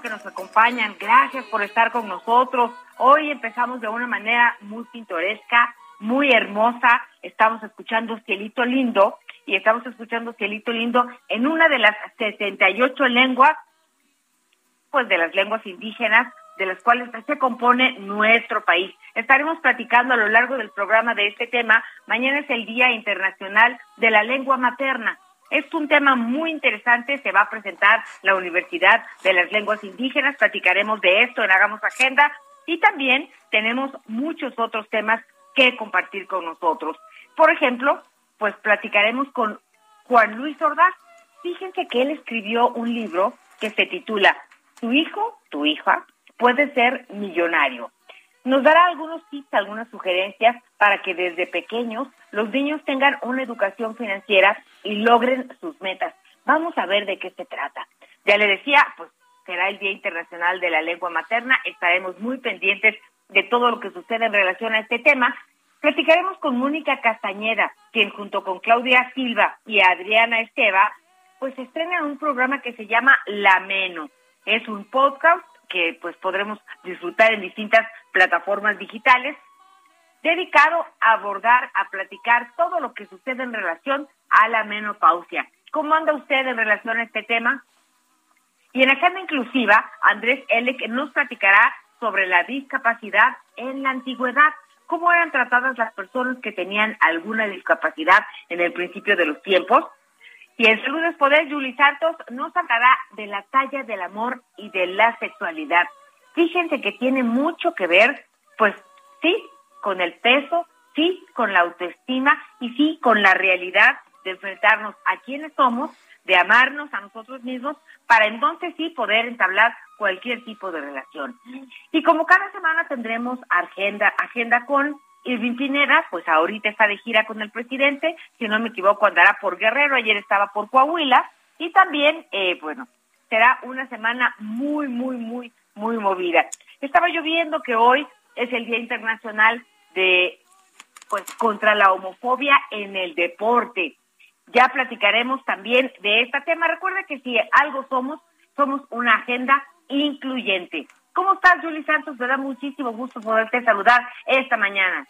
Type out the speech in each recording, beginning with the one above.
Que nos acompañan, gracias por estar con nosotros. Hoy empezamos de una manera muy pintoresca, muy hermosa, estamos escuchando Cielito Lindo y estamos escuchando Cielito Lindo en una de las 78 lenguas, pues de las lenguas indígenas de las cuales se compone nuestro país. Estaremos platicando a lo largo del programa de este tema. Mañana es el Día Internacional de la Lengua Materna. Es un tema muy interesante, se va a presentar la Universidad de las Lenguas Indígenas, platicaremos de esto en Hagamos Agenda y también tenemos muchos otros temas que compartir con nosotros. Por ejemplo, pues platicaremos con Juan Luis Ordaz. Fíjense que él escribió un libro que se titula Tu hijo, tu hija, puede ser millonario. Nos dará algunos tips, algunas sugerencias para que desde pequeños los niños tengan una educación financiera y logren sus metas. Vamos a ver de qué se trata. Ya le decía, pues será el Día Internacional de la Lengua Materna. Estaremos muy pendientes de todo lo que sucede en relación a este tema. Platicaremos con Mónica Castañeda, quien junto con Claudia Silva y Adriana Esteva, pues estrenan un programa que se llama La Meno. Es un podcast que pues podremos disfrutar en distintas plataformas digitales, dedicado a abordar, a platicar todo lo que sucede en relación a la menopausia. ¿Cómo anda usted en relación a este tema? Y en Agenda Inclusiva, Andrés Elec nos platicará sobre la discapacidad en la antigüedad, cómo eran tratadas las personas que tenían alguna discapacidad en el principio de los tiempos. Y en Salud es Poder, Juli Santos nos hablará de la talla del amor y de la sexualidad. Fíjense que tiene mucho que ver, pues sí, con el peso, sí, con la autoestima y sí, con la realidad de enfrentarnos a quienes somos, de amarnos a nosotros mismos, para entonces sí poder entablar cualquier tipo de relación. Y como cada semana tendremos agenda, agenda con Irving Pineda, pues ahorita está de gira con el presidente, si no me equivoco andará por Guerrero, ayer estaba por Coahuila, y también, eh, bueno, será una semana muy, muy, muy, muy movida. Estaba yo viendo que hoy es el Día Internacional de, pues, contra la homofobia en el deporte. Ya platicaremos también de este tema. Recuerda que si algo somos, somos una agenda incluyente. ¿Cómo estás, Julie Santos? Me da muchísimo gusto poderte saludar esta mañana.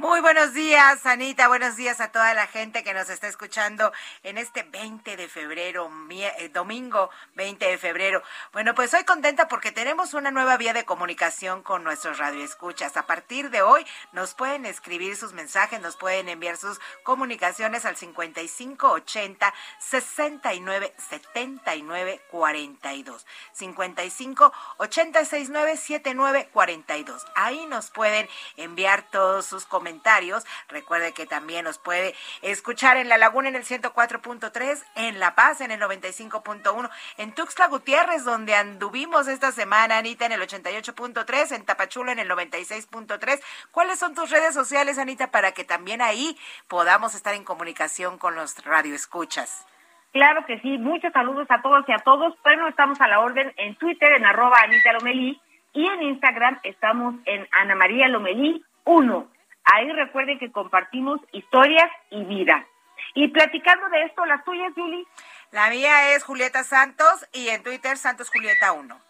Muy buenos días, Anita. Buenos días a toda la gente que nos está escuchando en este 20 de febrero, eh, domingo 20 de febrero. Bueno, pues soy contenta porque tenemos una nueva vía de comunicación con nuestros radioescuchas. A partir de hoy nos pueden escribir sus mensajes, nos pueden enviar sus comunicaciones al 5580 69 79 42. 55 80 69 79 42. Ahí nos pueden enviar todos sus comentarios comentarios. Recuerde que también nos puede escuchar en La Laguna en el 104.3, en La Paz en el 95.1, en Tuxtla Gutiérrez, donde anduvimos esta semana, Anita, en el 88.3, en Tapachula en el 96.3. ¿Cuáles son tus redes sociales, Anita, para que también ahí podamos estar en comunicación con los radioescuchas? Claro que sí, muchos saludos a todos y a todos, pero estamos a la orden en Twitter, en arroba Anita Lomelí, y en Instagram estamos en Ana María Lomelí 1. Ahí recuerden que compartimos historias y vida. Y platicando de esto, ¿las tuyas, Julie? La mía es Julieta Santos y en Twitter Santos Julieta 1.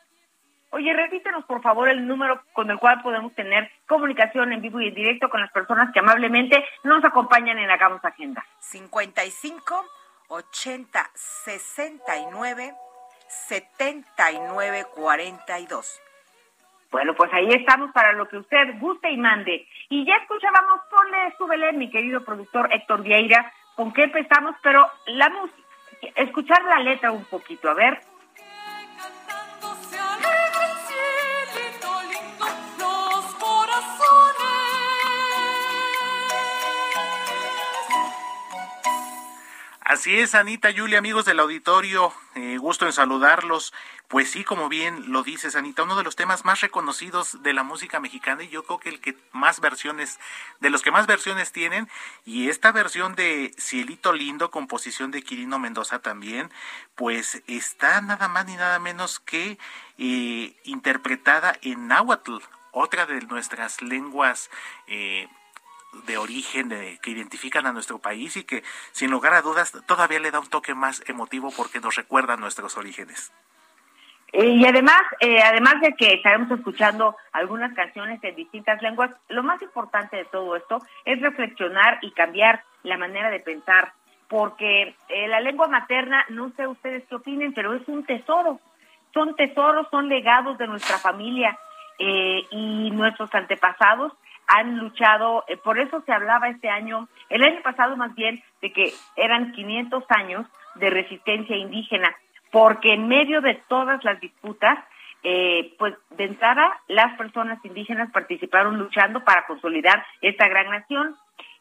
Oye, repítenos por favor el número con el cual podemos tener comunicación en vivo y en directo con las personas que amablemente nos acompañan en Hagamos Agenda. 55 80 69 79 42. Bueno, pues ahí estamos para lo que usted guste y mande. Y ya escuchábamos, ponle, súbele, mi querido productor Héctor Vieira, con qué empezamos, pero la música, escuchar la letra un poquito, a ver. Así es, Anita, Julia, amigos del auditorio, eh, gusto en saludarlos. Pues sí, como bien lo dices, Anita, uno de los temas más reconocidos de la música mexicana y yo creo que el que más versiones, de los que más versiones tienen, y esta versión de Cielito Lindo, composición de Quirino Mendoza también, pues está nada más ni nada menos que eh, interpretada en náhuatl, otra de nuestras lenguas eh, de origen de, que identifican a nuestro país y que sin lugar a dudas todavía le da un toque más emotivo porque nos recuerda nuestros orígenes. Eh, y además, eh, además de que estaremos escuchando algunas canciones en distintas lenguas, lo más importante de todo esto es reflexionar y cambiar la manera de pensar, porque eh, la lengua materna, no sé ustedes qué opinen, pero es un tesoro, son tesoros, son legados de nuestra familia y nuestros antepasados han luchado, eh, por eso se hablaba este año, el año pasado más bien, de que eran 500 años de resistencia indígena, porque en medio de todas las disputas, eh, pues de entrada las personas indígenas participaron luchando para consolidar esta gran nación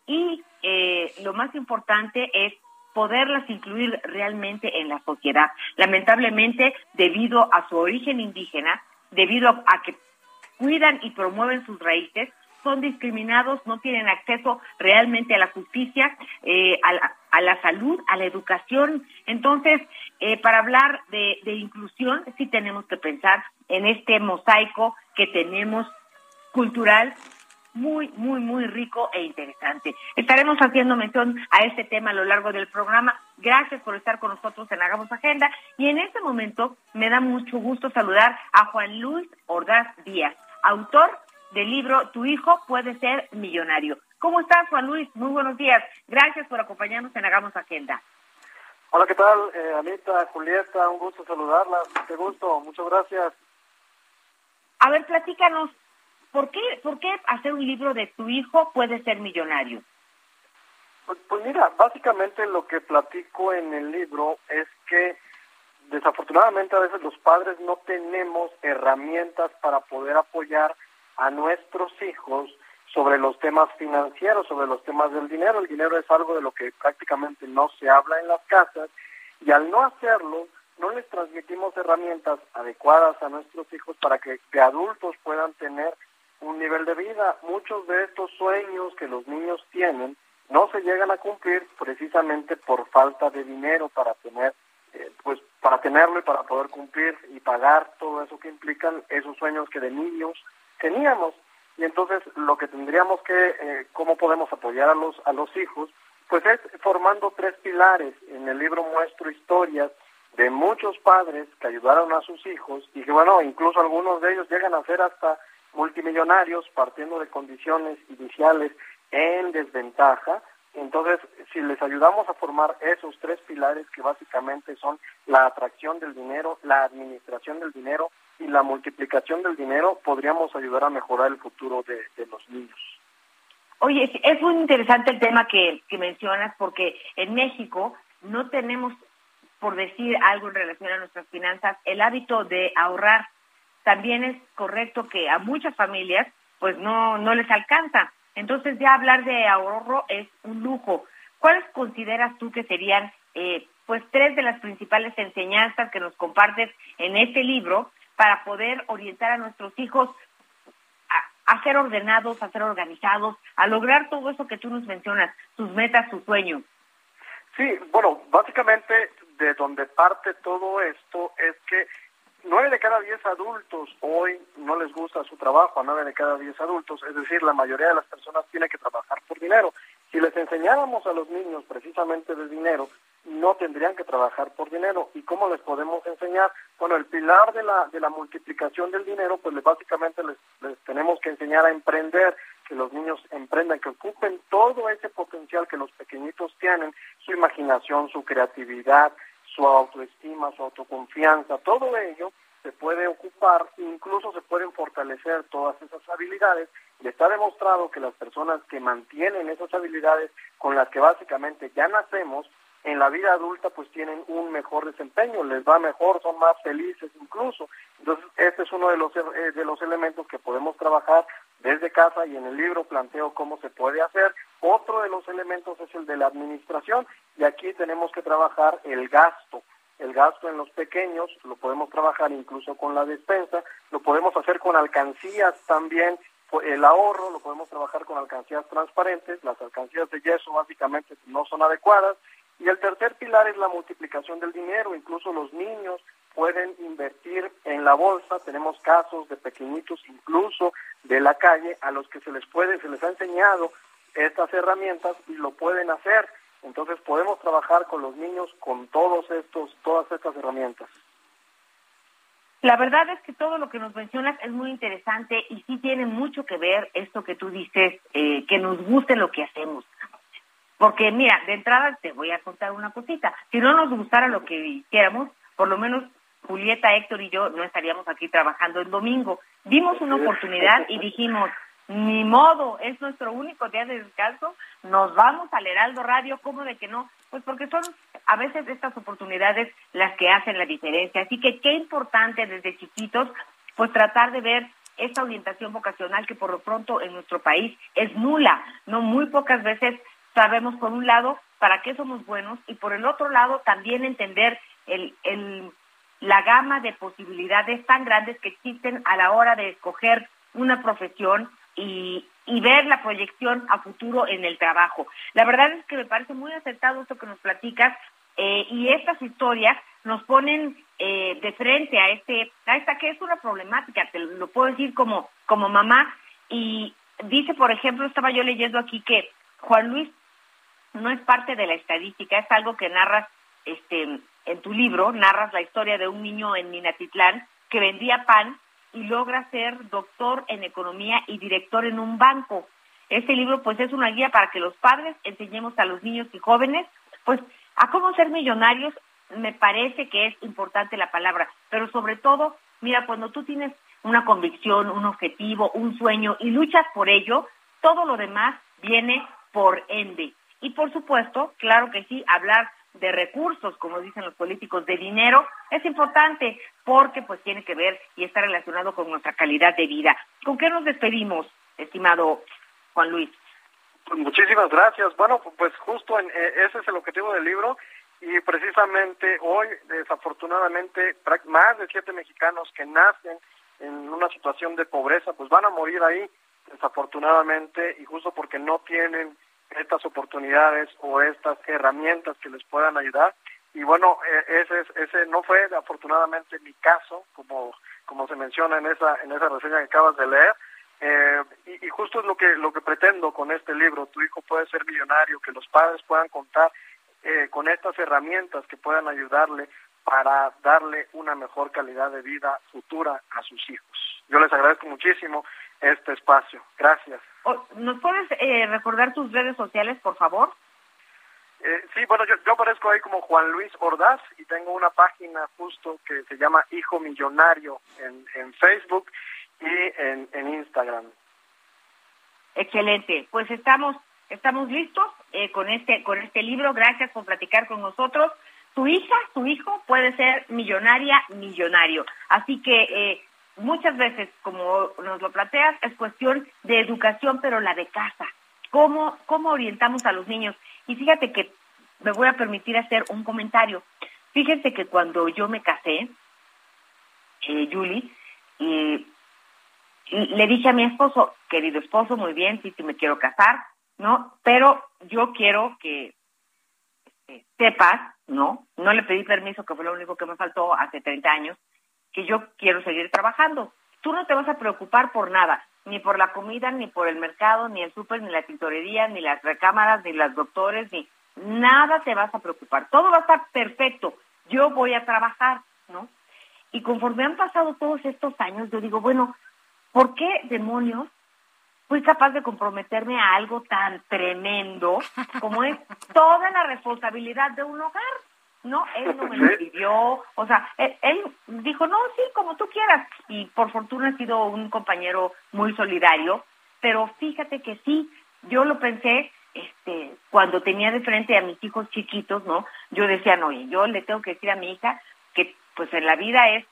y eh, lo más importante es poderlas incluir realmente en la sociedad. Lamentablemente, debido a su origen indígena, debido a que cuidan y promueven sus raíces, son discriminados, no tienen acceso realmente a la justicia, eh, a, la, salud, a la educación. Entonces, eh, para hablar de, inclusión, sí tenemos que pensar en este mosaico que tenemos cultural muy, muy, muy rico e interesante. Estaremos haciendo mención a este tema a lo largo del programa. Gracias por estar con nosotros en Hagamos Agenda. Y en este momento me da mucho gusto saludar a Juan Luis Ordaz Díaz, autor del libro Tu hijo puede ser millonario. ¿Cómo estás, Juan Luis? Muy buenos días. Gracias por acompañarnos en Hagamos Agenda. Hola, ¿qué tal? Eh, Anita, Julieta, un gusto saludarlas. Qué gusto, muchas gracias. A ver, platícanos, ¿por qué, ¿por qué hacer un libro de Tu hijo puede ser millonario? Pues, pues mira, básicamente lo que platico en el libro es que desafortunadamente a veces los padres no tenemos herramientas para poder apoyar a nuestros hijos sobre los temas financieros, sobre los temas del dinero. El dinero es algo de lo que prácticamente no se habla en las casas y al no hacerlo, no les transmitimos herramientas adecuadas a nuestros hijos para que de adultos puedan tener un nivel de vida. Muchos de estos sueños que los niños tienen no se llegan a cumplir precisamente por falta de dinero para tener eh, pues para tenerlo y para poder cumplir y pagar todo eso que implican esos sueños que de niños teníamos. Y entonces lo que tendríamos que, eh, cómo podemos apoyar a los, a los hijos, pues es formando tres pilares. En el libro muestro historias de muchos padres que ayudaron a sus hijos y que bueno, incluso algunos de ellos llegan a ser hasta multimillonarios partiendo de condiciones iniciales en desventaja. Entonces, si les ayudamos a formar esos tres pilares que básicamente son la atracción del dinero, la administración del dinero y la multiplicación del dinero podríamos ayudar a mejorar el futuro de, los niños. Oye, es muy interesante el tema que, que mencionas porque en México no tenemos, por decir algo en relación a nuestras finanzas, el hábito de ahorrar. También es correcto que a muchas familias pues no, no les alcanza. Entonces ya hablar de ahorro es un lujo. ¿Cuáles consideras tú que serían eh, pues tres de las principales enseñanzas que nos compartes en este libro para poder orientar a nuestros hijos a, ser ordenados, a ser organizados, a lograr todo eso que tú nos mencionas, sus metas, sus sueños. Sí, bueno, básicamente de donde parte todo esto es que nueve de cada diez adultos hoy no les gusta su trabajo, a nueve de cada diez adultos, es decir, la mayoría de las personas tiene que trabajar por dinero. Si les enseñáramos a los niños precisamente del dinero, no tendrían que trabajar por dinero. ¿Y cómo les podemos enseñar? Bueno, el pilar de la, de la multiplicación del dinero, pues básicamente les tenemos que enseñar a emprender, que los niños emprendan, que ocupen todo ese potencial que los pequeñitos tienen, su imaginación, su creatividad, su autoestima, su autoconfianza, todo ello se puede ocupar, incluso se pueden fortalecer todas esas habilidades y está demostrado que las personas que mantienen esas habilidades con las que básicamente ya nacemos, en la vida adulta pues tienen un mejor desempeño, les va mejor, son más felices incluso. Entonces, este es uno de los, eh, de los elementos que podemos trabajar desde casa y en el libro planteo cómo se puede hacer. Otro de los elementos es el de la administración y aquí tenemos que trabajar el gasto. El gasto en los pequeños lo podemos trabajar incluso con la despensa, lo podemos hacer con alcancías también el ahorro lo podemos trabajar con alcancías transparentes, las alcancías de yeso básicamente no son adecuadas, y el tercer pilar es la multiplicación del dinero, incluso los niños pueden invertir en la bolsa, tenemos casos de pequeñitos incluso de la calle a los que se les puede, se les ha enseñado estas herramientas y lo pueden hacer. Entonces podemos trabajar con los niños con todos estos, todas estas herramientas. La verdad es que todo lo que nos mencionas es muy interesante y sí tiene mucho que ver esto que tú dices, eh, que nos guste lo que hacemos. Porque mira, de entrada te voy a contar una cosita. Si no nos gustara lo que hiciéramos, por lo menos Julieta, Héctor y yo no estaríamos aquí trabajando el domingo. Vimos una oportunidad y dijimos, ni modo, es nuestro único día de descanso, nos vamos al Heraldo Radio, ¿cómo de que no? Pues porque son a veces estas oportunidades las que hacen la diferencia. Así que qué importante desde chiquitos, pues tratar de ver esta orientación vocacional que por lo pronto en nuestro país es nula, no muy pocas veces sabemos por un lado para qué somos buenos y por el otro lado también entender el, el, la gama de posibilidades tan grandes que existen a la hora de escoger una profesión y, y ver la proyección a futuro en el trabajo. La verdad es que me parece muy acertado esto que nos platicas eh, y estas historias nos ponen eh, de frente a este a esta que es una problemática, te lo puedo decir como como mamá y dice, por ejemplo, estaba yo leyendo aquí que Juan Luis no es parte de la estadística, es algo que narras este en tu libro, narras la historia de un niño en Minatitlán que vendía pan y logra ser doctor en economía y director en un banco. Este libro pues es una guía para que los padres enseñemos a los niños y jóvenes pues a cómo ser millonarios. Me parece que es importante la palabra, pero sobre todo, mira, cuando tú tienes una convicción, un objetivo, un sueño y luchas por ello, todo lo demás viene por ende. Y por supuesto, claro que sí, hablar de recursos, como dicen los políticos, de dinero, es importante porque pues tiene que ver y está relacionado con nuestra calidad de vida. ¿Con qué nos despedimos, estimado Juan Luis? Pues muchísimas gracias. Bueno, pues justo en, eh, ese es el objetivo del libro y precisamente hoy, desafortunadamente, más de siete mexicanos que nacen en una situación de pobreza, pues van a morir ahí, desafortunadamente, y justo porque no tienen estas oportunidades o estas herramientas que les puedan ayudar. Y bueno, e, ese, no fue afortunadamente mi caso, como, como se menciona en esa, en esa reseña que acabas de leer. Eh, y, y, justo es lo que, lo que pretendo con este libro. Tu hijo puede ser millonario, que los padres puedan contar eh, con estas herramientas que puedan ayudarle para darle una mejor calidad de vida futura a sus hijos. Yo les agradezco muchísimo este espacio. Gracias. ¿Nos puedes eh, recordar tus redes sociales, por favor? Eh, sí, bueno, yo, yo aparezco ahí como Juan Luis Ordaz y tengo una página justo que se llama Hijo Millonario en, en Facebook y en, en Instagram. Excelente. Pues estamos estamos listos eh, con este con este libro. Gracias por platicar con nosotros. Tu hija, tu hijo puede ser millonaria, millonario. Así que eh, muchas veces, como nos lo planteas, es cuestión de educación, pero la de casa. ¿Cómo, cómo orientamos a los niños? Y fíjate que me voy a permitir hacer un comentario. Fíjense que cuando yo me casé, eh, Julie, y, le dije a mi esposo, querido esposo, muy bien, sí, sí me quiero casar, ¿no? Pero yo quiero que este, sepas, ¿no? No le pedí permiso, que fue lo único que me faltó hace 30 años, yo quiero seguir trabajando. Tú no te vas a preocupar por nada, ni por la comida, ni por el mercado, ni el súper, ni la tintorería, ni las recámaras, ni las doctores, ni nada te vas a preocupar. Todo va a estar perfecto. Yo voy a trabajar, ¿no? Y conforme han pasado todos estos años, yo digo, bueno, ¿por qué demonios fui capaz de comprometerme a algo tan tremendo como es toda la responsabilidad de un hogar? No, él no me lo pidió, o sea, él, dijo, no, sí, como tú quieras, y por fortuna ha sido un compañero muy solidario, pero fíjate que sí, yo lo pensé, este, cuando tenía de frente a mis hijos chiquitos, ¿no? Yo decía, no, y yo le tengo que decir a mi hija que, pues en la vida es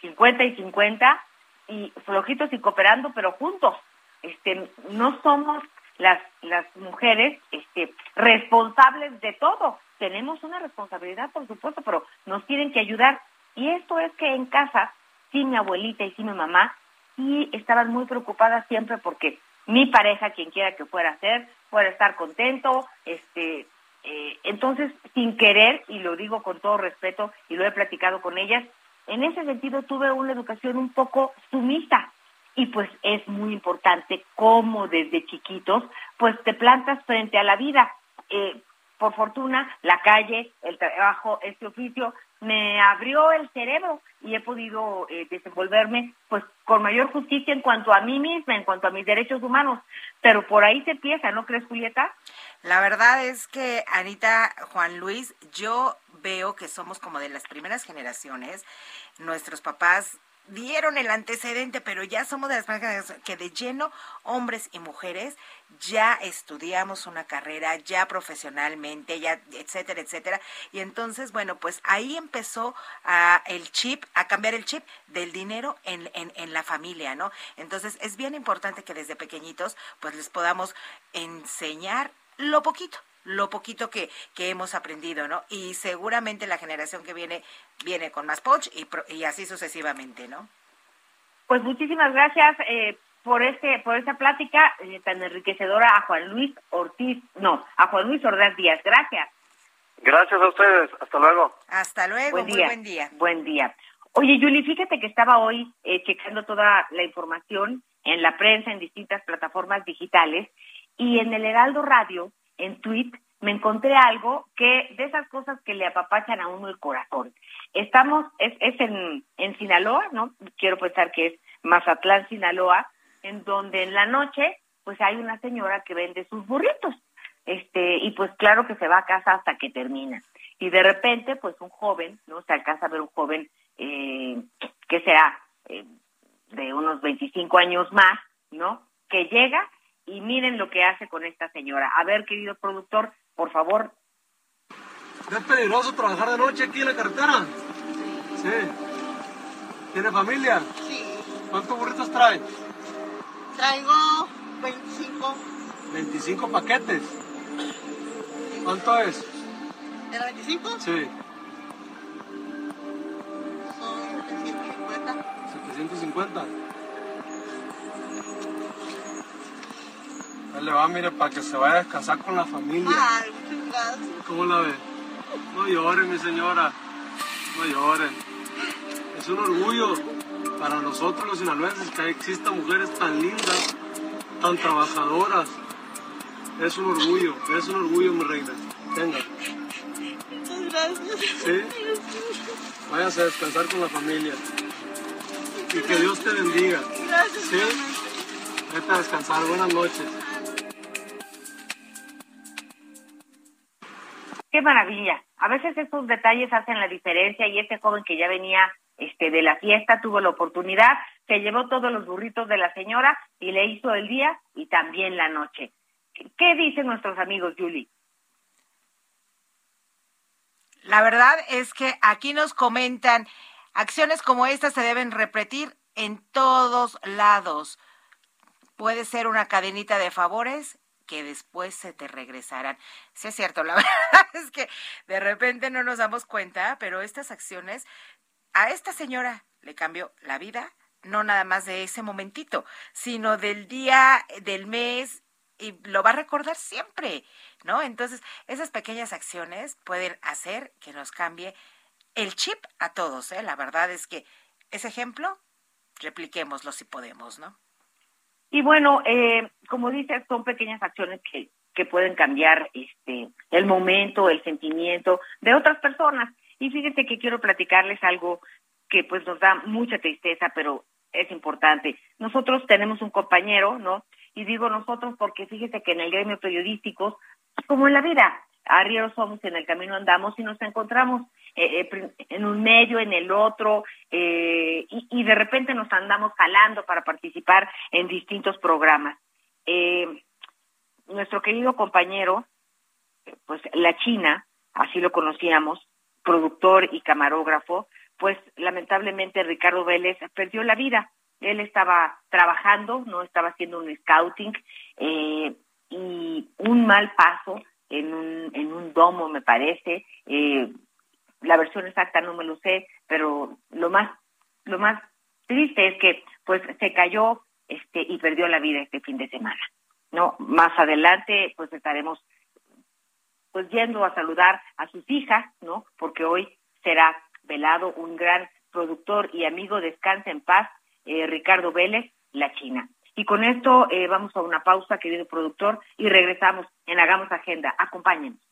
50 y 50, y flojitos y cooperando, pero juntos, este, no somos las, las mujeres, este, responsables de todo, tenemos una responsabilidad, por supuesto, pero nos tienen que ayudar. Y esto es que en casa, sí mi abuelita y sí mi mamá, sí estaban muy preocupadas siempre porque mi pareja, quien quiera que fuera a ser, fuera a estar contento, este, eh, entonces, sin querer, y lo digo con todo respeto, y lo he platicado con ellas, en ese sentido tuve una educación un poco sumisa. Y pues es muy importante cómo desde chiquitos, pues te plantas frente a la vida. Eh, por fortuna, la calle, el trabajo, este oficio, me abrió el cerebro y he podido eh, desenvolverme pues con mayor justicia en cuanto a mí misma, en cuanto a mis derechos humanos. Pero por ahí se empieza, ¿no crees, Julieta? La verdad es que, Anita, Juan Luis, yo veo que somos como de las primeras generaciones. Nuestros papás dieron el antecedente, pero ya somos de las primeras que de lleno, hombres y mujeres, ya estudiamos una carrera, ya profesionalmente, ya etcétera, etcétera. Y entonces, bueno, pues ahí empezó a, el chip, a cambiar el chip del dinero en, en, en la familia, ¿no? Entonces, es bien importante que desde pequeñitos, pues les podamos enseñar lo poquito, lo poquito que, que hemos aprendido, ¿no? Y seguramente la generación que viene viene con más punch y, y así sucesivamente, ¿no? Pues muchísimas gracias eh, por este por esta plática eh, tan enriquecedora a Juan Luis Ortiz, no, a Juan Luis Ordaz Díaz. Gracias. Gracias a ustedes. Hasta luego. Hasta luego. Buen día. Muy buen día. Buen día. Oye, Yuli, fíjate que estaba hoy eh, checando toda la información en la prensa, en distintas plataformas digitales, y en el Heraldo Radio en tweet me encontré algo que de esas cosas que le apapachan a uno el corazón. Estamos, es, es en, en Sinaloa, ¿no? Quiero pensar que es Mazatlán, Sinaloa, en donde en la noche, pues hay una señora que vende sus burritos. Este, y pues claro que se va a casa hasta que termina. Y de repente, pues un joven, ¿no? Se alcanza a ver un joven eh, que será eh, de unos 25 años más, ¿no? Que llega y miren lo que hace con esta señora. A ver, querido productor, por favor. ¿Es peligroso trabajar de noche aquí en la carretera? Sí. ¿Tiene familia? Sí. ¿Cuántos burritos trae? Traigo 25. 25 paquetes. ¿Cuánto es? ¿De la 25? Sí. Son 750. 750. Le va, mire, para que se vaya a descansar con la familia. Ay, muchas gracias. ¿Cómo la ve? No lloren, mi señora. No lloren. Es un orgullo para nosotros los sinaloenses que existan mujeres tan lindas, tan trabajadoras. Es un orgullo, es un orgullo, mi reina. Venga. Muchas gracias. ¿Sí? Váyase a descansar con la familia. Y que Dios te bendiga. Gracias. ¿Sí? Vete a descansar. Buenas noches. Qué maravilla. A veces estos detalles hacen la diferencia y este joven que ya venía este de la fiesta tuvo la oportunidad, se llevó todos los burritos de la señora y le hizo el día y también la noche. ¿Qué dicen nuestros amigos, Julie? La verdad es que aquí nos comentan, acciones como estas se deben repetir en todos lados. Puede ser una cadenita de favores que después se te regresarán. Sí es cierto, la verdad es que de repente no nos damos cuenta, pero estas acciones a esta señora le cambió la vida, no nada más de ese momentito, sino del día, del mes, y lo va a recordar siempre, ¿no? Entonces, esas pequeñas acciones pueden hacer que nos cambie el chip a todos, ¿eh? La verdad es que ese ejemplo, repliquémoslo si podemos, ¿no? Y bueno, eh, como dices, son pequeñas acciones que, que pueden cambiar este el momento, el sentimiento de otras personas. Y fíjate que quiero platicarles algo que pues nos da mucha tristeza, pero es importante. Nosotros tenemos un compañero, ¿no? Y digo nosotros porque fíjese que en el gremio periodístico, como en la vida, arrieros somos, en el camino andamos y nos encontramos eh, eh, en un medio, en el otro, eh, y, de repente nos andamos jalando para participar en distintos programas. Eh, nuestro querido compañero, pues la China, así lo conocíamos, productor y camarógrafo, pues lamentablemente Ricardo Vélez perdió la vida. Él estaba trabajando, no estaba haciendo un scouting y un mal paso en un, en un domo, me parece. Eh, la versión exacta no me lo sé, pero lo más lo más triste es que pues se cayó este y perdió la vida este fin de semana. No, más adelante pues estaremos pues yendo a saludar a sus hijas, ¿no? Porque hoy será velado un gran productor y amigo, descansa en paz, eh, Ricardo Vélez, La China. Y con esto eh, vamos a una pausa, querido productor, y regresamos en Hagamos Agenda. Acompáñenos.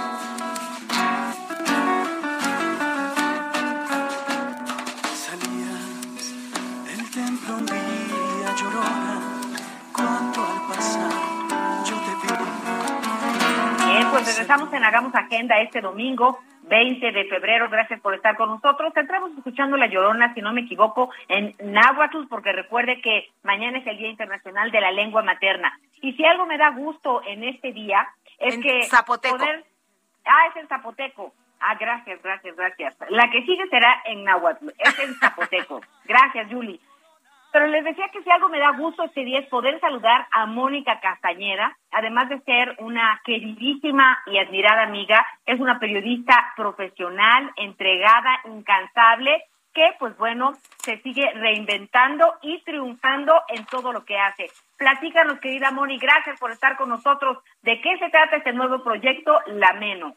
Pues regresamos en Hagamos Agenda este domingo 20 de febrero. Gracias por estar con nosotros. Entramos escuchando La Llorona, si no me equivoco, en Náhuatl, porque recuerde que mañana es el Día Internacional de la Lengua Materna. Y si algo me da gusto en este día es En que zapoteco. poder... Ah, es en zapoteco. Ah, gracias, gracias, gracias. La que sigue será en Náhuatl, es en zapoteco. gracias, Julie. Pero les decía que si algo me da gusto este día es poder saludar a Mónica Castañeda, además de ser una queridísima y admirada amiga, es una periodista profesional, entregada, incansable, que pues bueno, se sigue reinventando y triunfando en todo lo que hace. Platícanos, querida Moni, gracias por estar con nosotros. ¿De qué se trata este nuevo proyecto, La Meno?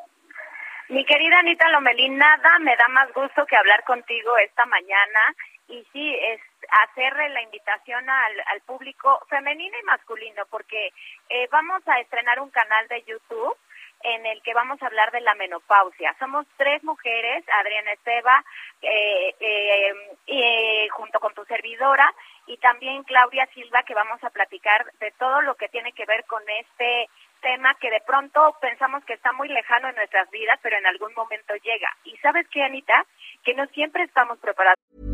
Mi querida Anita Lomelín, nada me da más gusto que hablar contigo esta mañana y sí, es hacerle la invitación al, al público femenino y masculino, porque eh, vamos a estrenar un canal de YouTube en el que vamos a hablar de la menopausia. Somos tres mujeres, Adriana Esteba, eh, eh, eh, junto con tu servidora, y también Claudia Silva, que vamos a platicar de todo lo que tiene que ver con este tema que de pronto pensamos que está muy lejano en nuestras vidas, pero en algún momento llega. Y sabes qué, Anita, que no siempre estamos preparados.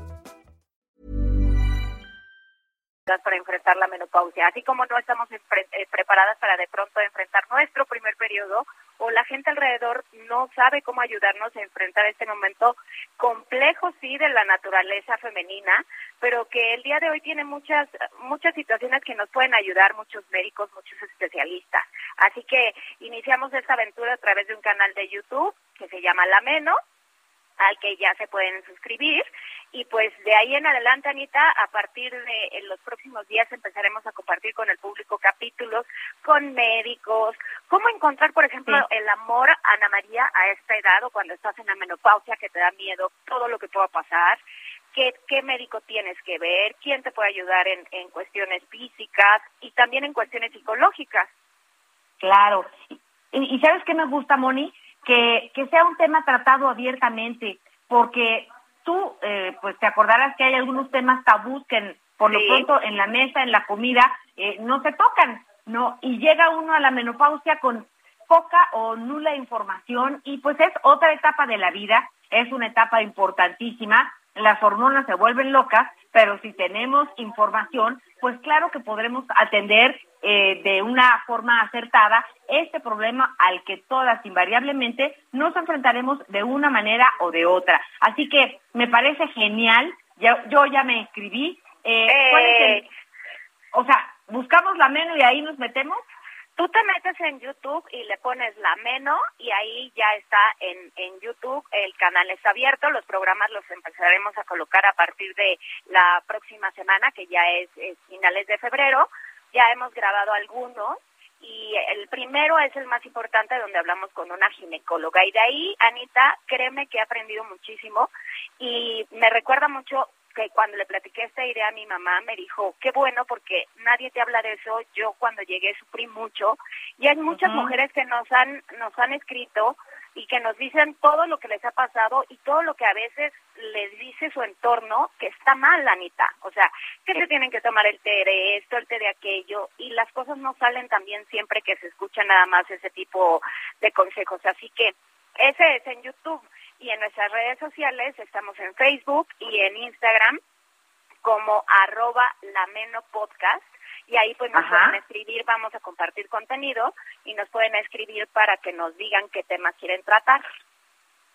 Para enfrentar la menopausia, así como no estamos eh, preparadas para de pronto enfrentar nuestro primer periodo o la gente alrededor no sabe cómo ayudarnos a enfrentar este momento complejo sí de la naturaleza femenina, pero que el día de hoy tiene muchas muchas situaciones que nos pueden ayudar muchos médicos, muchos especialistas. Así que iniciamos esta aventura a través de un canal de YouTube que se llama La Meno al que ya se pueden suscribir. Y pues de ahí en adelante, Anita, a partir de en los próximos días empezaremos a compartir con el público capítulos, con médicos, cómo encontrar, por ejemplo, el amor, Ana María, a esta edad o cuando estás en la menopausia que te da miedo, todo lo que pueda pasar. Qué, qué médico tienes que ver, quién te puede ayudar en, en cuestiones físicas y también en cuestiones psicológicas. Claro. Y, y ¿sabes qué me gusta, Moni? Que, que sea un tema tratado abiertamente, porque tú, eh, pues te acordarás que hay algunos temas tabús que por lo pronto en la mesa, en la comida, eh, no se tocan, ¿no? Y llega uno a la menopausia con poca o nula información y pues es otra etapa de la vida, es una etapa importantísima, las hormonas se vuelven locas, pero si tenemos información, pues claro que podremos atender eh, de una forma acertada este problema al que todas invariablemente nos enfrentaremos de una manera o de otra. Así que me parece genial, ya, yo ya me inscribí. Eh, o sea, buscamos la menú y ahí nos metemos. Tú te metes en YouTube y le pones la meno y ahí ya está en, en YouTube, el canal está abierto, los programas los empezaremos a colocar a partir de la próxima semana, que ya es, es finales de febrero, ya hemos grabado algunos y el primero es el más importante donde hablamos con una ginecóloga. Y de ahí Anita créeme que he aprendido muchísimo y me recuerda mucho que cuando le platiqué esta idea a mi mamá me dijo qué bueno porque nadie te habla de eso. Yo cuando llegué sufrí mucho y hay muchas mujeres que nos han nos han escrito y que nos dicen todo lo que les ha pasado y todo lo que a veces les dice su entorno que está mal, Anita. O sea, que se tienen que tomar el té de esto, el té de aquello, y las cosas no salen también siempre que se escucha nada más ese tipo de consejos. Así que ese es en YouTube y en nuestras redes sociales estamos en Facebook y en Instagram como arroba podcast y ahí pues nos pueden escribir, vamos a compartir contenido y nos pueden escribir para que nos digan qué temas quieren tratar.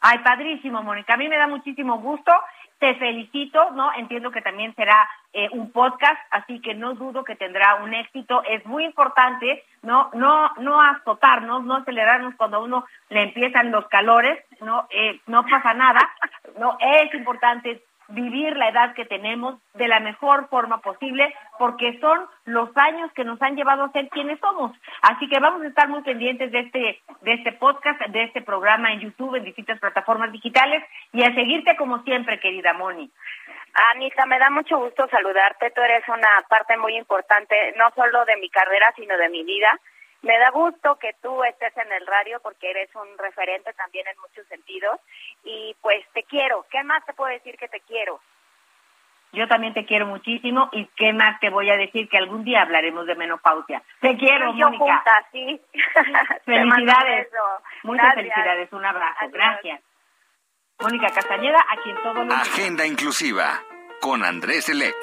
Ay, padrísimo, Mónica. A mí me da muchísimo gusto. Te felicito, ¿no? Entiendo que también será eh, un podcast, así que no dudo que tendrá un éxito. Es muy importante, ¿no? No, no azotarnos, no acelerarnos cuando a uno le empiezan los calores, ¿no? Eh, no pasa nada, ¿no? Es importante vivir la edad que tenemos de la mejor forma posible, porque son los años que nos han llevado a ser quienes somos. Así que vamos a estar muy pendientes de este, de este podcast, de este programa en YouTube, en distintas plataformas digitales, y a seguirte como siempre, querida Moni. Anita, me da mucho gusto saludarte. Tú eres una parte muy importante, no solo de mi carrera, sino de mi vida. Me da gusto que tú estés en el radio porque eres un referente también en muchos sentidos y pues te quiero. ¿Qué más te puedo decir que te quiero? Yo también te quiero muchísimo y qué más te voy a decir que algún día hablaremos de menopausia. Te quiero, yo Mónica. Junta, sí. felicidades. Muchas felicidades. Un abrazo. Gracias. Mónica Castañeda, a quien todo lo Agenda inclusiva con Andrés Elec.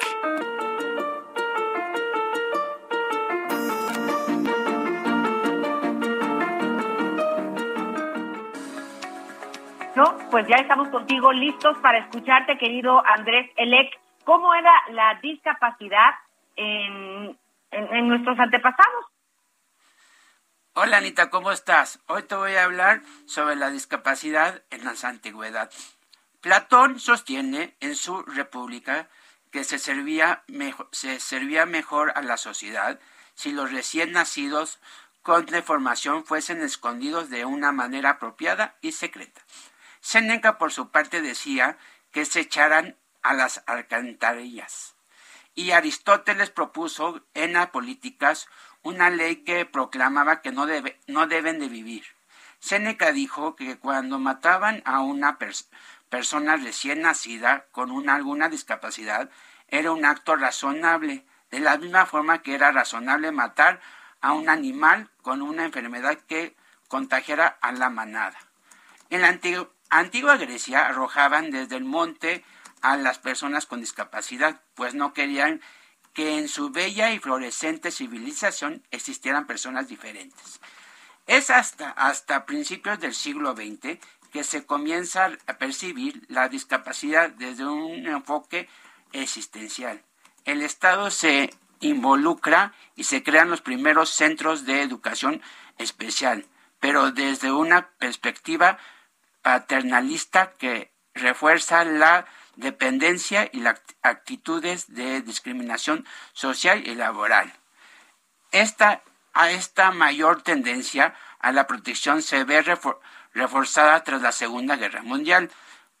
No, pues ya estamos contigo listos para escucharte, querido Andrés Elec. ¿Cómo era la discapacidad en, en, nuestros antepasados? Hola Anita, ¿cómo estás? Hoy te voy a hablar sobre la discapacidad en la antigüedad. Platón sostiene en su República que se servía, se servía mejor a la sociedad si los recién nacidos con deformación fuesen escondidos de una manera apropiada y secreta. Seneca, por su parte, decía que se echaran a las alcantarillas. Y Aristóteles propuso en las políticas una ley que proclamaba que no, no deben de vivir. Séneca dijo que cuando mataban a una persona recién nacida con una, alguna discapacidad, era un acto razonable, de la misma forma que era razonable matar a un animal con una enfermedad que contagiara a la manada. En la antigua Grecia arrojaban desde el monte a las personas con discapacidad, pues no querían que en su bella y florescente civilización existieran personas diferentes. Es hasta, hasta principios del siglo XX que se comienza a percibir la discapacidad desde un enfoque existencial. El Estado se involucra y se crean los primeros centros de educación especial, pero desde una perspectiva paternalista que refuerza la dependencia y las actitudes de discriminación social y laboral. Esta, a esta mayor tendencia a la protección se ve reforzada tras la Segunda Guerra Mundial,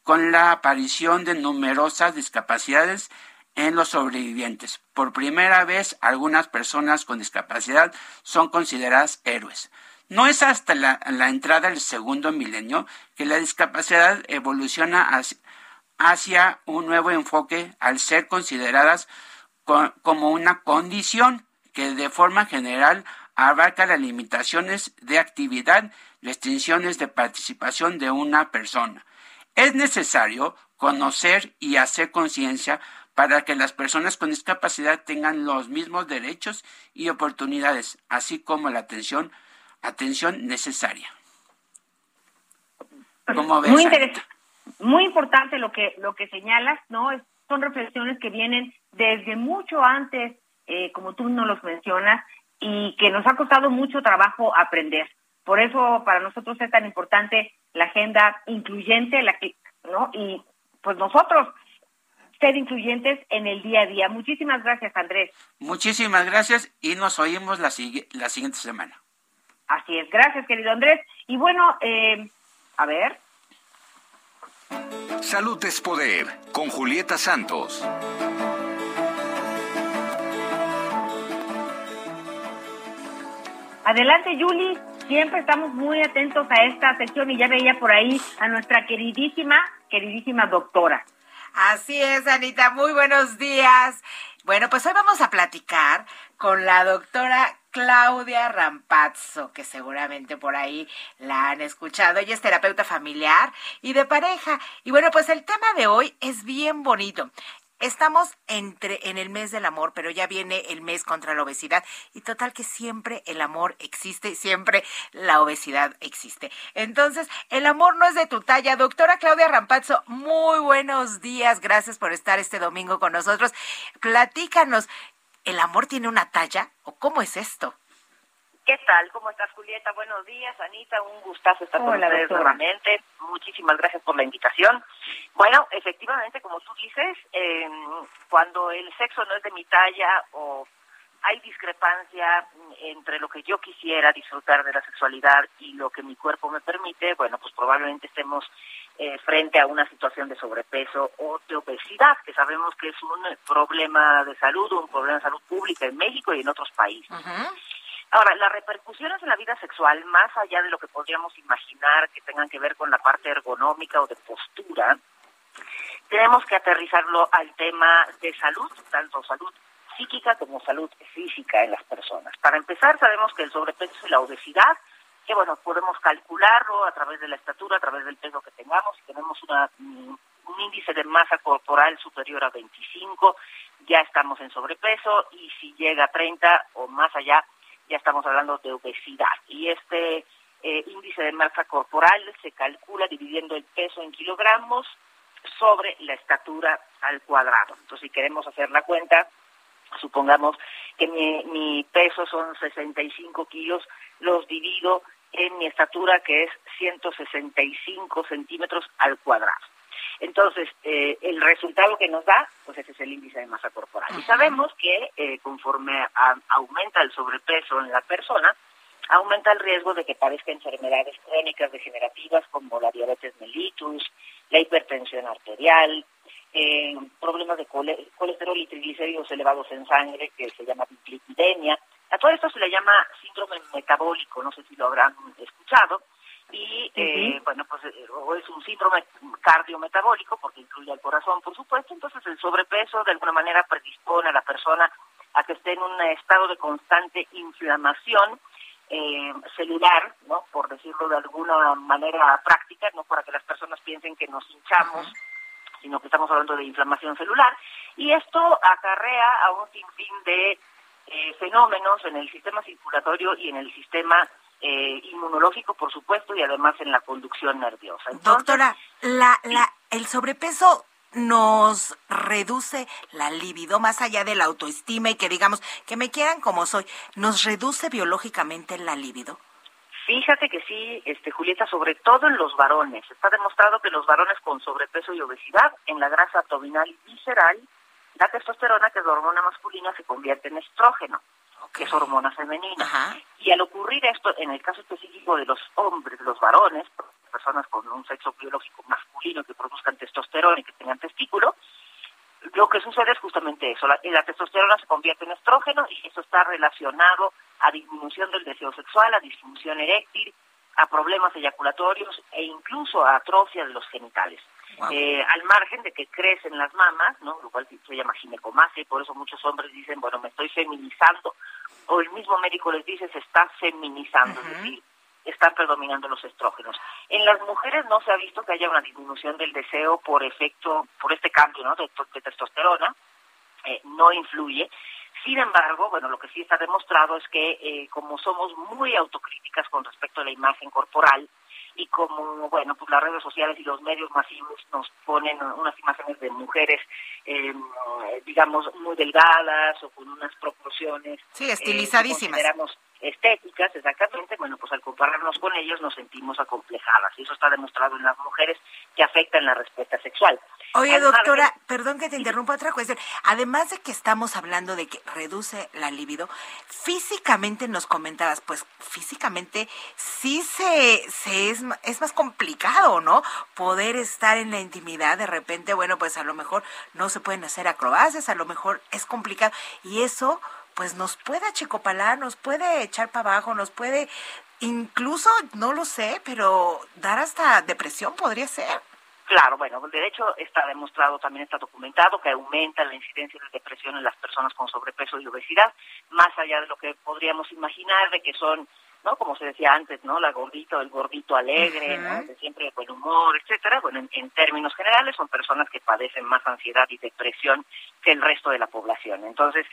con la aparición de numerosas discapacidades en los sobrevivientes. Por primera vez, algunas personas con discapacidad son consideradas héroes. No es hasta la, entrada del segundo milenio que la discapacidad evoluciona hacia, un nuevo enfoque al ser consideradas como una condición que de forma general abarca las limitaciones de actividad, restricciones de participación de una persona. Es necesario conocer y hacer conciencia para que las personas con discapacidad tengan los mismos derechos y oportunidades, así como la atención, atención necesaria. muy interesante, muy importante lo que lo que señalas, ¿no? son reflexiones que vienen desde mucho antes, eh, como tú nos los mencionas, y que nos ha costado mucho trabajo aprender. Por eso para nosotros es tan importante la agenda incluyente, la que, ¿no? Y pues nosotros ser influyentes en el día a día. Muchísimas gracias, Andrés. Muchísimas gracias y nos oímos la, la siguiente semana. Así es, gracias, querido Andrés. Y bueno, eh, a ver. Salud es poder, con Julieta Santos. Adelante, Yuli. Siempre estamos muy atentos a esta sección y ya veía por ahí a nuestra queridísima, queridísima doctora. Así es, Anita. Muy buenos días. Bueno, pues hoy vamos a platicar con la doctora Claudia Rampazzo, que seguramente por ahí la han escuchado. Ella es terapeuta familiar y de pareja. Y bueno, pues el tema de hoy es bien bonito. Estamos entre en el mes del amor, pero ya viene el mes contra la obesidad y total que siempre el amor existe, siempre la obesidad existe. Entonces, el amor no es de tu talla. Doctora Claudia Rampazzo, muy buenos días. Gracias por estar este domingo con nosotros. Platícanos, ¿el amor tiene una talla o cómo es esto? ¿Qué tal? ¿Cómo estás, Julieta? Buenos días, Anita. Un gustazo estar con ustedes nuevamente. Muchísimas gracias por la invitación. Bueno, efectivamente, como tú dices, eh, cuando el sexo no es de mi talla o hay discrepancia entre lo que yo quisiera disfrutar de la sexualidad y lo que mi cuerpo me permite, bueno, pues probablemente estemos eh, frente a una situación de sobrepeso o de obesidad, que sabemos que es un problema de salud, un problema de salud pública en México y en otros países. Ahora, las repercusiones en la vida sexual, más allá de lo que podríamos imaginar que tengan que ver con la parte ergonómica o de postura, tenemos que aterrizarlo al tema de salud, tanto salud psíquica como salud física en las personas. Para empezar, sabemos que el sobrepeso y la obesidad, que bueno, podemos calcularlo a través de la estatura, a través del peso que tengamos, si tenemos una, un índice de masa corporal superior a 25, ya estamos en sobrepeso y si llega a 30 o más allá, ya estamos hablando de obesidad. Y este eh, índice de masa corporal se calcula dividiendo el peso en kilogramos sobre la estatura al cuadrado. Entonces, si queremos hacer la cuenta, supongamos que mi, mi peso son 65 kilos, los divido en mi estatura que es 165 centímetros al cuadrado. Entonces, eh, el resultado que nos da, pues ese es el índice de masa corporal. Y sabemos que eh, conforme aumenta el sobrepeso en la persona, aumenta el riesgo de que padezca enfermedades crónicas degenerativas como la diabetes mellitus, la hipertensión arterial, eh, problemas de colesterol y triglicéridos elevados en sangre, que se llama lipidemia. A todo esto se le llama síndrome metabólico, no sé si lo habrán escuchado y eh, bueno pues eh, es un síndrome cardiometabólico porque incluye al corazón por supuesto entonces el sobrepeso de alguna manera predispone a la persona a que esté en un estado de constante inflamación eh, celular no por decirlo de alguna manera práctica no para que las personas piensen que nos hinchamos sino que estamos hablando de inflamación celular y esto acarrea a un sinfín de fenómenos en el sistema circulatorio y en el sistema eh, inmunológico, por supuesto, y además en la conducción nerviosa. Doctora, la, la, el sobrepeso nos reduce la libido más allá de la autoestima y que digamos que me quieran como soy, nos reduce biológicamente la libido. Fíjate que sí, este, Julieta, sobre todo en los varones. Está demostrado que los varones con sobrepeso y obesidad, en la grasa abdominal y visceral, la testosterona, que es la hormona masculina, se convierte en estrógeno, que es hormona femenina. Y al ocurrir esto, en el caso específico de los hombres, los varones, personas con un sexo biológico masculino que produzcan testosterona y que tengan testículo, lo que sucede es justamente eso, la, la, testosterona se convierte en estrógeno y eso está relacionado a disminución del deseo sexual, a disfunción eréctil, a problemas eyaculatorios e incluso a atrofia de los genitales. Eh, al margen de que crecen las mamas, ¿no? lo cual se llama ginecomastia y por eso muchos hombres dicen, bueno, me estoy feminizando, o el mismo médico les dice, se está feminizando, es decir, están predominando los estrógenos. En las mujeres no se ha visto que haya una disminución del deseo por efecto, por este cambio ¿no? de, testosterona, eh, no influye. Sin embargo, bueno, lo que sí está demostrado es que eh, como somos muy autocríticas con respecto a la imagen corporal, y como, bueno, pues las redes sociales y los medios masivos nos ponen unas imágenes de mujeres, eh, digamos, muy delgadas o con unas proporciones. Sí, estilizadísimas estéticas, exactamente, bueno, pues al compararnos con ellos nos sentimos acomplejadas y eso está demostrado en las mujeres que afecta en la respuesta sexual. Oye, doctora, perdón que te interrumpa otra cuestión. Además de que estamos hablando de que reduce la libido, físicamente nos comentabas, pues físicamente sí se, se es, es más complicado, ¿no? Poder estar en la intimidad de repente, bueno, pues a lo mejor no se pueden hacer acrobacias, a lo mejor es complicado y eso pues nos puede achicopalar, nos puede echar para abajo, nos puede incluso, no lo sé, pero dar hasta depresión podría ser. Claro, bueno, de hecho está demostrado, también está documentado que aumenta la incidencia de depresión en las personas con sobrepeso y obesidad, más allá de lo que podríamos imaginar de que son, ¿no? Como se decía antes, ¿no? La gordito, el gordito alegre, ¿no? De siempre buen humor, etcétera. Bueno, en, en, términos generales son personas que padecen más ansiedad y depresión que el resto de la población. Entonces,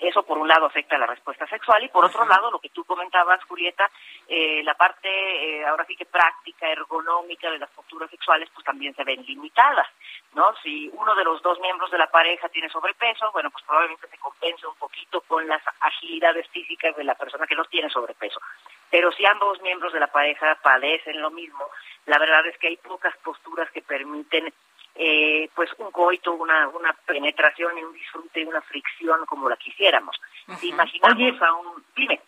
eso por un lado afecta a la respuesta sexual y por otro lado lo que tú comentabas, Julieta, eh, la parte eh, ahora sí que práctica, ergonómica de las posturas sexuales pues también se ven limitadas, ¿no? Si uno de los dos miembros de la pareja tiene sobrepeso, bueno, pues probablemente se compensa un poquito con las agilidades físicas de la persona que no tiene sobrepeso. Pero si ambos miembros de la pareja padecen lo mismo, la verdad es que hay pocas posturas que permiten eh, pues un coito, una, una penetración y un disfrute y una fricción como la quisiéramos. Si imaginamos a un... Dime.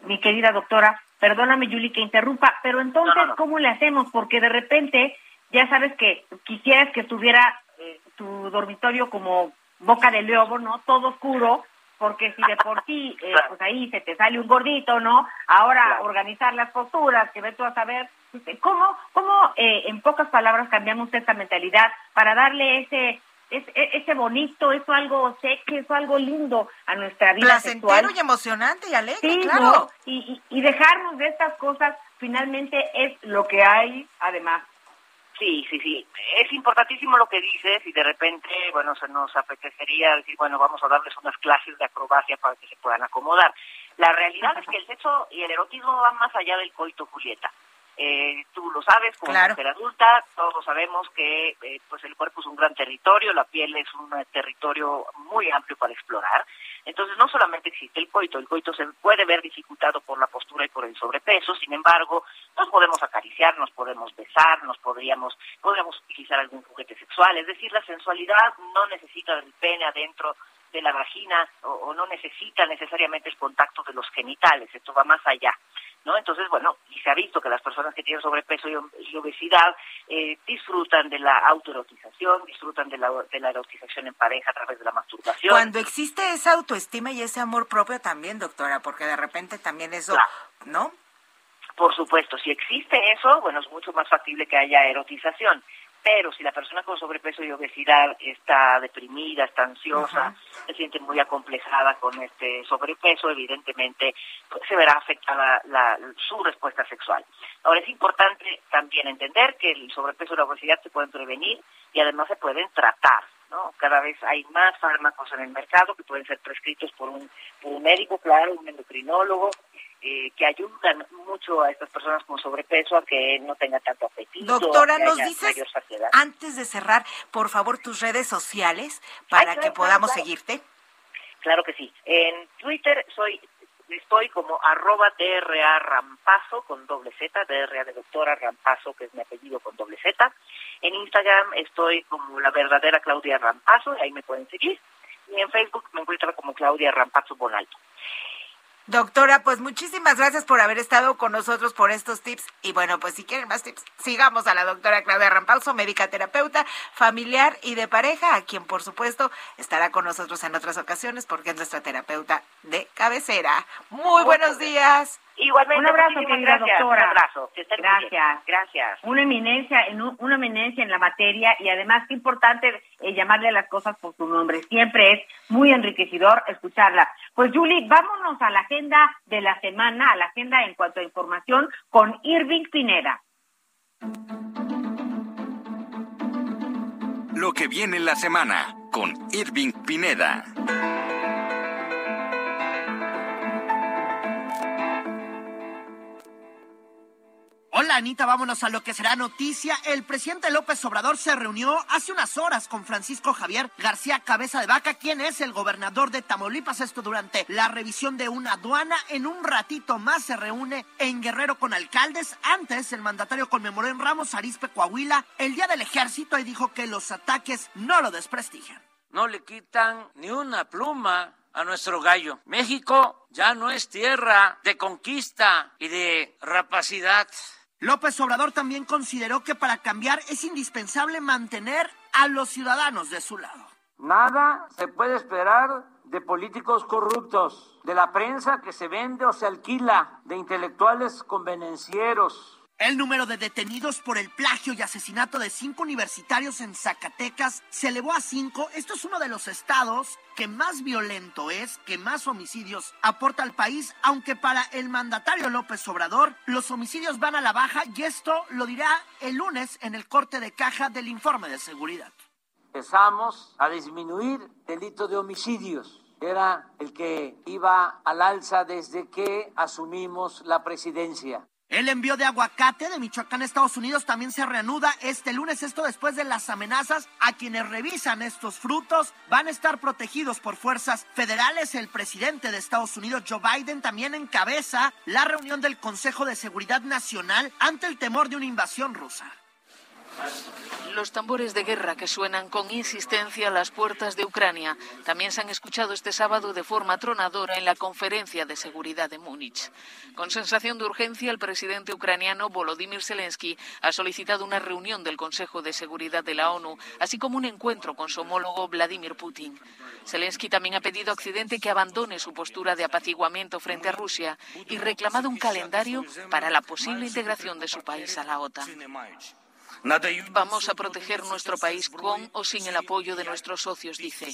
Mi querida doctora, perdóname Yuli que interrumpa, pero entonces, ¿cómo le hacemos? Porque de repente, ya sabes que quisieras que tuviera eh, tu dormitorio como boca de lobo, ¿no? Todo oscuro, porque si de por sí, eh, pues ahí se te sale un gordito, ¿no? Ahora organizar las posturas, que ve tú a saber ¿Cómo, cómo eh, en pocas palabras cambiamos esta mentalidad para darle ese ese, ese bonito, eso algo sexy, eso algo lindo a nuestra vida Placentero sexual? y emocionante y alegre, claro. Y, y, dejarnos de estas cosas finalmente es lo que hay además. Sí, sí, sí. Es importantísimo lo que dices y de repente, bueno, se nos apetecería decir, bueno, vamos a darles unas clases de acrobacia para que se puedan acomodar. La realidad es que el sexo y el erotismo van más allá del coito, Julieta. Eh, tú lo sabes, como mujer adulta, todos sabemos que eh, pues el cuerpo es un gran territorio, la piel es un territorio muy amplio para explorar. Entonces no solamente existe el coito, el coito se puede ver dificultado por la postura y por el sobrepeso, sin embargo, nos podemos acariciar, nos podemos besar, nos podríamos, podríamos utilizar algún juguete sexual, es decir, la sensualidad no necesita del pene adentro de la vagina o, o no necesita necesariamente el contacto de los genitales, esto va más allá. ¿No? Entonces, bueno, y se ha visto que las personas que tienen sobrepeso y, obesidad eh, disfrutan de la autoerotización, disfrutan de la, de la erotización en pareja a través de la masturbación. Cuando existe esa autoestima y ese amor propio también, doctora, porque de repente también eso, ¿no? Por supuesto, si existe eso, bueno, es mucho más factible que haya erotización pero si la persona con sobrepeso y obesidad está deprimida, está ansiosa, se siente muy acomplejada con este sobrepeso, evidentemente pues, se verá afectada la, su respuesta sexual. Ahora es importante también entender que el sobrepeso y la obesidad se pueden prevenir y además se pueden tratar. ¿no? Cada vez hay más fármacos en el mercado que pueden ser prescritos por un, por un médico, claro, un endocrinólogo, eh, que ayudan mucho a estas personas con sobrepeso a que no tengan tanto apetito. Doctora, nos dices, antes de cerrar, por favor, tus redes sociales para que podamos seguirte. Claro que sí. En Twitter soy estoy como arroba DRA Rampazo con doble Z, DRA de doctora Rampazo, que es mi apellido con doble Z. En Instagram estoy como la verdadera Claudia Rampazo, ahí me pueden seguir. Y en Facebook me encuentran como Claudia Rampazo Bonalto. Doctora, pues muchísimas gracias por haber estado con nosotros por estos tips. Y bueno, pues si quieren más tips, sigamos a la doctora Claudia Rampauso, médica terapeuta familiar y de pareja, a quien por supuesto estará con nosotros en otras ocasiones porque es nuestra terapeuta de cabecera. Muy buenos días. Igualmente, un abrazo, querida gracias. doctora. Un abrazo. Gracias. Gracias. Una eminencia, en un- una eminencia en la materia y además qué importante eh, llamarle a las cosas por su nombre. Siempre es muy enriquecedor escucharla. Pues Julie, vámonos a la agenda de la semana, a la agenda en cuanto a información con Irving Pineda. Lo que viene en la semana con Irving Pineda. Hola Anita, vámonos a lo que será noticia. El presidente López Obrador se reunió hace unas horas con Francisco Javier García Cabeza de Vaca, quien es el gobernador de Tamaulipas. Esto durante la revisión de una aduana. En un ratito más se reúne en Guerrero con alcaldes. Antes, el mandatario conmemoró en Ramos Arizpe, Coahuila, el Día del Ejército y dijo que los ataques no lo desprestigian. no le quitan ni una pluma a nuestro gallo. México ya no es tierra de conquista y de rapacidad. López Obrador también consideró que para cambiar es indispensable mantener a los ciudadanos de su lado. Nada se puede esperar de políticos corruptos, de la prensa que se vende o se alquila, de intelectuales convenencieros. El número de detenidos por el plagio y asesinato de cinco universitarios en Zacatecas se elevó a cinco. Esto es uno de los estados que más violento es, que más homicidios aporta al país, aunque para el mandatario López Obrador los homicidios van a la baja y esto lo dirá el lunes en el corte de caja del informe de seguridad. Empezamos a disminuir delito de homicidios. Era el que iba al alza desde que asumimos la presidencia. El envío de aguacate de Michoacán a Estados Unidos también se reanuda este lunes. Esto después de las amenazas a quienes revisan estos frutos. Van a estar protegidos por fuerzas federales. El presidente de Estados Unidos, Joe Biden, también encabeza la reunión del Consejo de Seguridad Nacional ante el temor de una invasión rusa. Los tambores de guerra que suenan con insistencia a las puertas de Ucrania también se han escuchado este sábado de forma atronadora en la conferencia de seguridad de Múnich. Con sensación de urgencia, el presidente ucraniano Volodymyr Zelensky ha solicitado una reunión del Consejo de Seguridad de la ONU, así como un encuentro con su homólogo Vladimir Putin. Zelensky también ha pedido a Occidente que abandone su postura de apaciguamiento frente a Rusia y reclamado un calendario para la posible integración de su país a la OTAN. Vamos a proteger nuestro país con o sin el apoyo de nuestros socios, dice.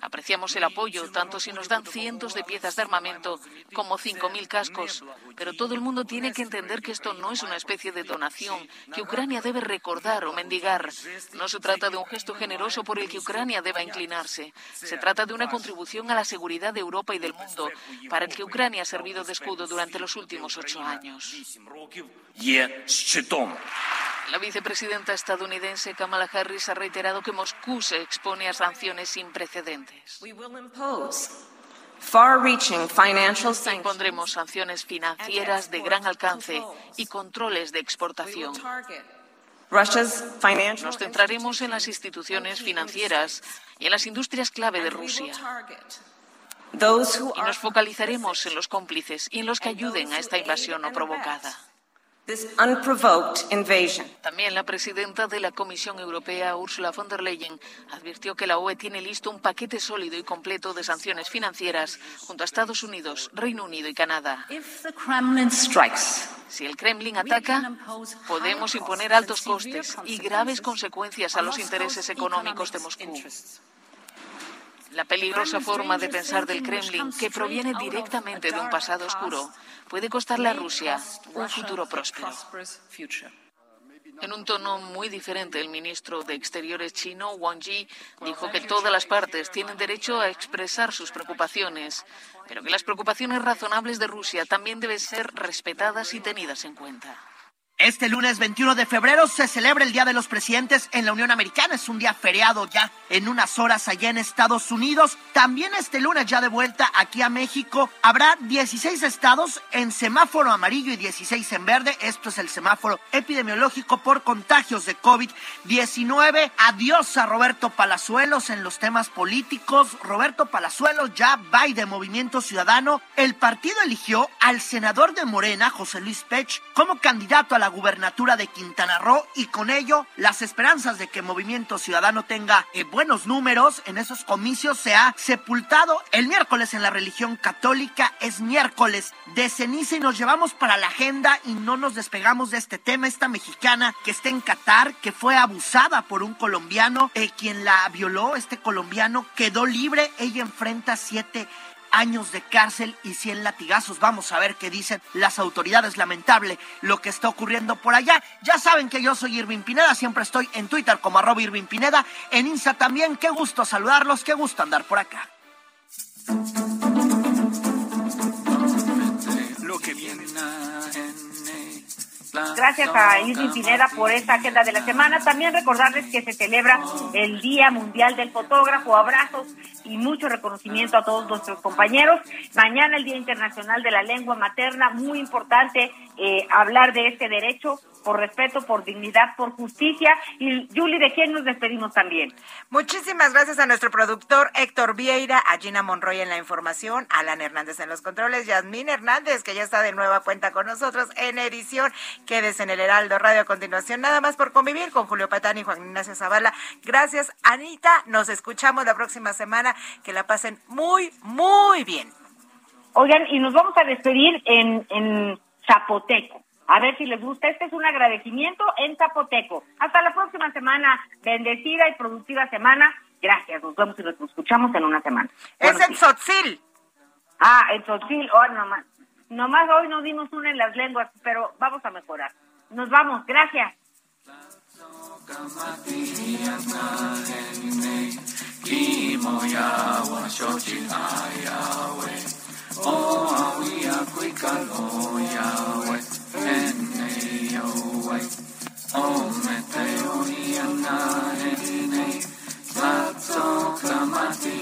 Apreciamos el apoyo, tanto si nos dan cientos de piezas de armamento como 5.000 cascos. Pero todo el mundo tiene que entender que esto no es una especie de donación que Ucrania debe recordar o mendigar. No se trata de un gesto generoso por el que Ucrania deba inclinarse. Se trata de una contribución a la seguridad de Europa y del mundo, para el que Ucrania ha servido de escudo durante los últimos ocho años. La vicepresidenta estadounidense Kamala Harris ha reiterado que Moscú se expone a sanciones sin precedentes. Impondremos sanciones financieras de gran alcance y controles de exportación. Nos centraremos en las instituciones financieras y en las industrias clave de Rusia. Y nos focalizaremos en los cómplices y en los que ayuden a esta invasión no provocada. También la presidenta de la Comisión Europea, Ursula von der Leyen, advirtió que la UE tiene listo un paquete sólido y completo de sanciones financieras junto a Estados Unidos, Reino Unido y Canadá. Si el Kremlin ataca, podemos imponer altos costes y graves consecuencias a los intereses económicos de Moscú. La peligrosa forma de pensar del Kremlin, que proviene directamente de un pasado oscuro, puede costarle a Rusia un futuro próspero. En un tono muy diferente, el ministro de Exteriores chino, Wang Yi, dijo que todas las partes tienen derecho a expresar sus preocupaciones, pero que las preocupaciones razonables de Rusia también deben ser respetadas y tenidas en cuenta. Este lunes 21 de febrero se celebra el Día de los Presidentes en la Unión Americana. Es un día feriado ya en unas horas allá en Estados Unidos. También este lunes ya de vuelta aquí a México habrá 16 estados en semáforo amarillo y 16 en verde. Esto es el semáforo epidemiológico por contagios de COVID-19. Adiós a Roberto Palazuelos en los temas políticos. Roberto Palazuelos ya va de Movimiento Ciudadano. El partido eligió al senador de Morena, José Luis Pech, como candidato a la gubernatura de Quintana Roo y con ello las esperanzas de que Movimiento Ciudadano tenga eh, buenos números en esos comicios se ha sepultado. El miércoles en la religión católica es miércoles de ceniza y nos llevamos para la agenda y no nos despegamos de este tema. Esta mexicana que está en Qatar, que fue abusada por un colombiano, eh, quien la violó, este colombiano quedó libre. Ella enfrenta siete años de cárcel y 100 latigazos. Vamos a ver qué dicen las autoridades. Lamentable lo que está ocurriendo por allá. Ya saben que yo soy Irving Pineda, siempre estoy en Twitter como arroba Irving Pineda, en Insta también. Qué gusto saludarlos, qué gusto andar por acá. Lo que viene Gracias a Irving Pineda por esta agenda de la semana. También recordarles que se celebra el Día Mundial del Fotógrafo. Abrazos y mucho reconocimiento a todos nuestros compañeros. Mañana el Día Internacional de la Lengua Materna. Muy importante eh, hablar de este derecho por respeto, por dignidad, por justicia. Y Julie, ¿de quién nos despedimos también? Muchísimas gracias a nuestro productor Héctor Vieira, a Gina Monroy en la información, a Alan Hernández en los controles, Yasmín Hernández, que ya está de nueva cuenta con nosotros en edición. Quédese en el Heraldo Radio a continuación, nada más por convivir con Julio Patán y Juan Ignacio Zavala. Gracias, Anita. Nos escuchamos la próxima semana. Que la pasen muy, muy bien. Oigan, y nos vamos a despedir en, en Zapoteco. A ver si les gusta. Este es un agradecimiento en Zapoteco. Hasta la próxima semana. Bendecida y productiva semana. Gracias. Nos vemos y nos escuchamos en una semana. Es en Sotzil. Ah, en Sotzil. Oh, nomás. Nomás hoy nos dimos una en las lenguas, pero vamos a mejorar. Nos vamos. Gracias. Oh, we are quick on oh, Yahweh, and they away. Oh, meteoni anahene, lato kamati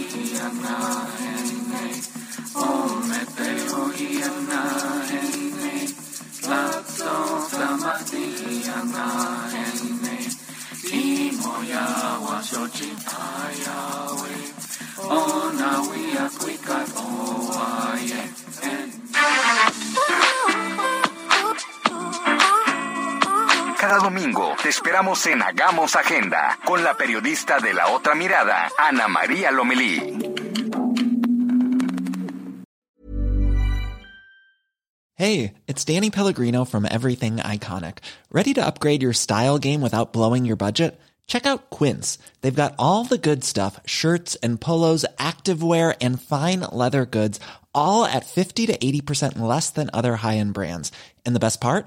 anahene. Oh, meteoni anahene, lato kamati anahene. Timo Yahweh, shochi Yahweh. Oh, now we are quick. Esperamos en Hagamos Agenda con la periodista de La Otra Mirada, Ana María Lomelí. Hey, it's Danny Pellegrino from Everything Iconic. Ready to upgrade your style game without blowing your budget? Check out Quince. They've got all the good stuff shirts and polos, activewear, and fine leather goods, all at 50 to 80% less than other high end brands. And the best part?